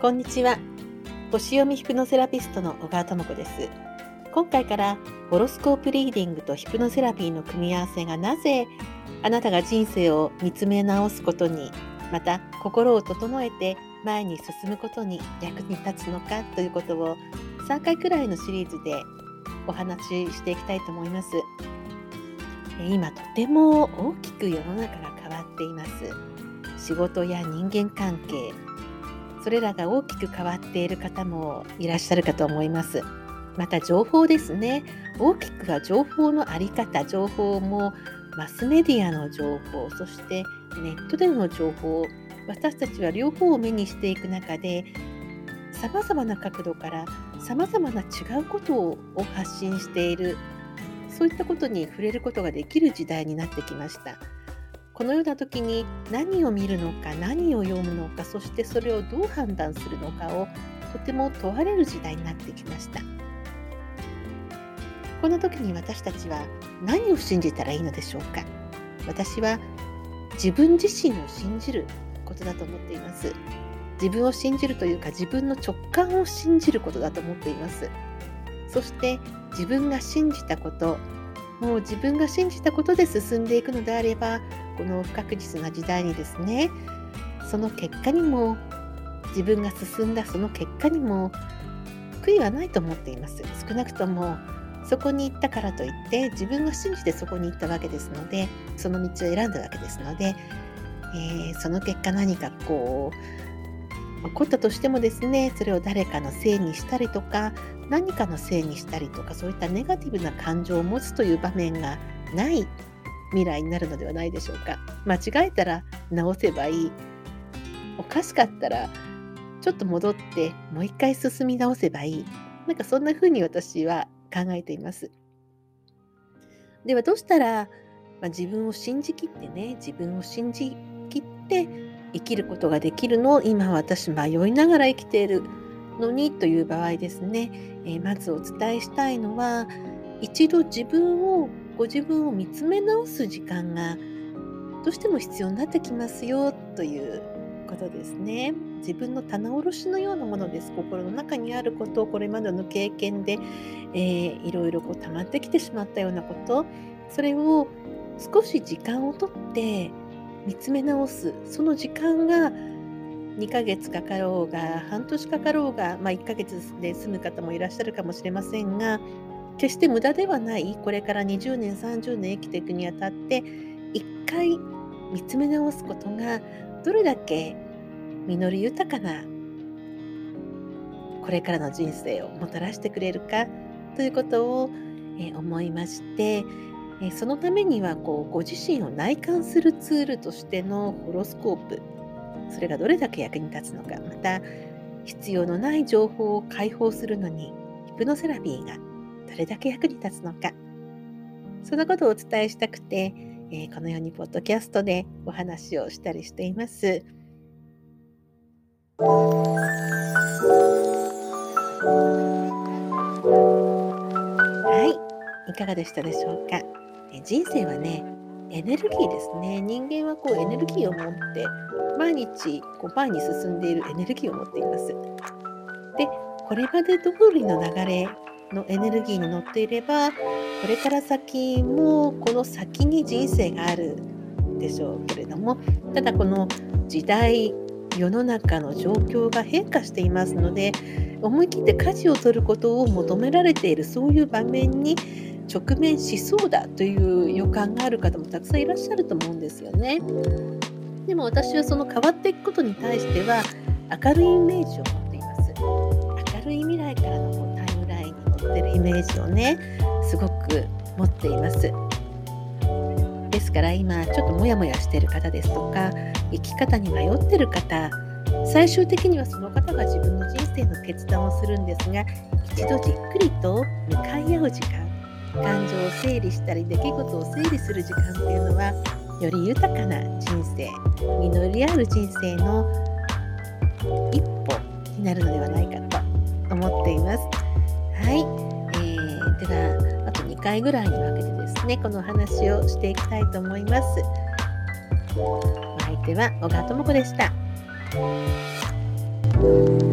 こんにちは。星読みヒプノセラピストの小川智子です。今回からホロスコープリーディングとヒプノセラピーの組み合わせがなぜあなたが人生を見つめ直すことにまた心を整えて前に進むことに役に立つのかということを3回くらいのシリーズでお話ししていきたいと思います。今とても大きく世の中が変わっています。仕事や人間関係それらが大きく変わっている方もいらっしゃるかと思います。また情報ですね。大きくは情報の在り方、情報もマスメディアの情報、そしてネットでの情報、私たちは両方を目にしていく中で、さまざまな角度からさまざまな違うことを発信している、そういったことに触れることができる時代になってきました。このような時に何を見るのか何を読むのかそしてそれをどう判断するのかをとても問われる時代になってきました。この時に私たちは何を信じたらいいのでしょうか。私は自分自身を信じることだと思っています。自分を信じるというか自分の直感を信じることだと思っています。そして自分が信じたこともう自分が信じたことで進んでいくのであればこの不確実な時代にですねその結果にも自分が進んだその結果にも悔いはないと思っています。少なくともそこに行ったからといって自分が信じてそこに行ったわけですのでその道を選んだわけですので、えー、その結果何かこう起こったとしてもですねそれを誰かのせいにしたりとか何かのせいにしたりとかそういったネガティブな感情を持つという場面がない未来になるのではないでしょうか。間違えたら直せばいい。おかしかったらちょっと戻ってもう一回進み直せばいい。なんかそんな風に私は考えています。ではどうしたら、まあ、自分を信じきってね自分を信じきって生きることができるの？を今私迷いながら生きているのに？という場合ですね、えー、まずお伝えしたいのは一度自分をご自分を見つめ直す時間がどうしても必要になってきますよということですね。自分の棚卸しのようなものです。心の中にあることをこれまでの経験で、えー、いろいろこう溜まってきてしまったようなことそれを少し時間をとって見つめ直すその時間が2ヶ月かかろうが半年かかろうが、まあ、1ヶ月で済む方もいらっしゃるかもしれませんが決して無駄ではない。これから20年30年生きていくにあたって一回見つめ直すことがどれだけ実り豊かなこれからの人生をもたらしてくれるかということを、え思いまして、えそのためにはこうご自身を内観するツールとしてのホロスコープそれがどれだけ役に立つのかまた必要のない情報を解放するのにヒプノセラピーがどれだけ役に立つのかそのことをお伝えしたくて、えー、このようにポッドキャストでお話をしたりしています。はい、いかがでしたでしょうか？え人生はね、エネルギーですね。人間はこうエネルギーを持って毎日こう前に進んでいるエネルギーを持っています。で、これまで通りの流れのエネルギーに乗っていれば、これから先もこの先に人生があるでしょうけれども、ただこの時代、世の中の状況が変化していますので、思い切って舵を取ることを求められているそういう場面に直面しそうだという予感がある方もたくさんいらっしゃると思うんですよね。でも私はその変わっていくことに対しては明るいイメージを持っています。明るい未来からのってるイメージをねすごく持っています。ですから今ちょっとモヤモヤしてる方ですとか生き方に迷ってる方最終的にはその方が自分の人生の決断をするんですが一度じっくりと向かい合う時間感情を整理したり出来事を整理する時間っていうのはより豊かな人生実りある人生の一歩になるのではないかと思っています。はい、えー、ではあと2回ぐらいに分けてですねこの話をしていきたいと思います。お相手は小川智子でした。した。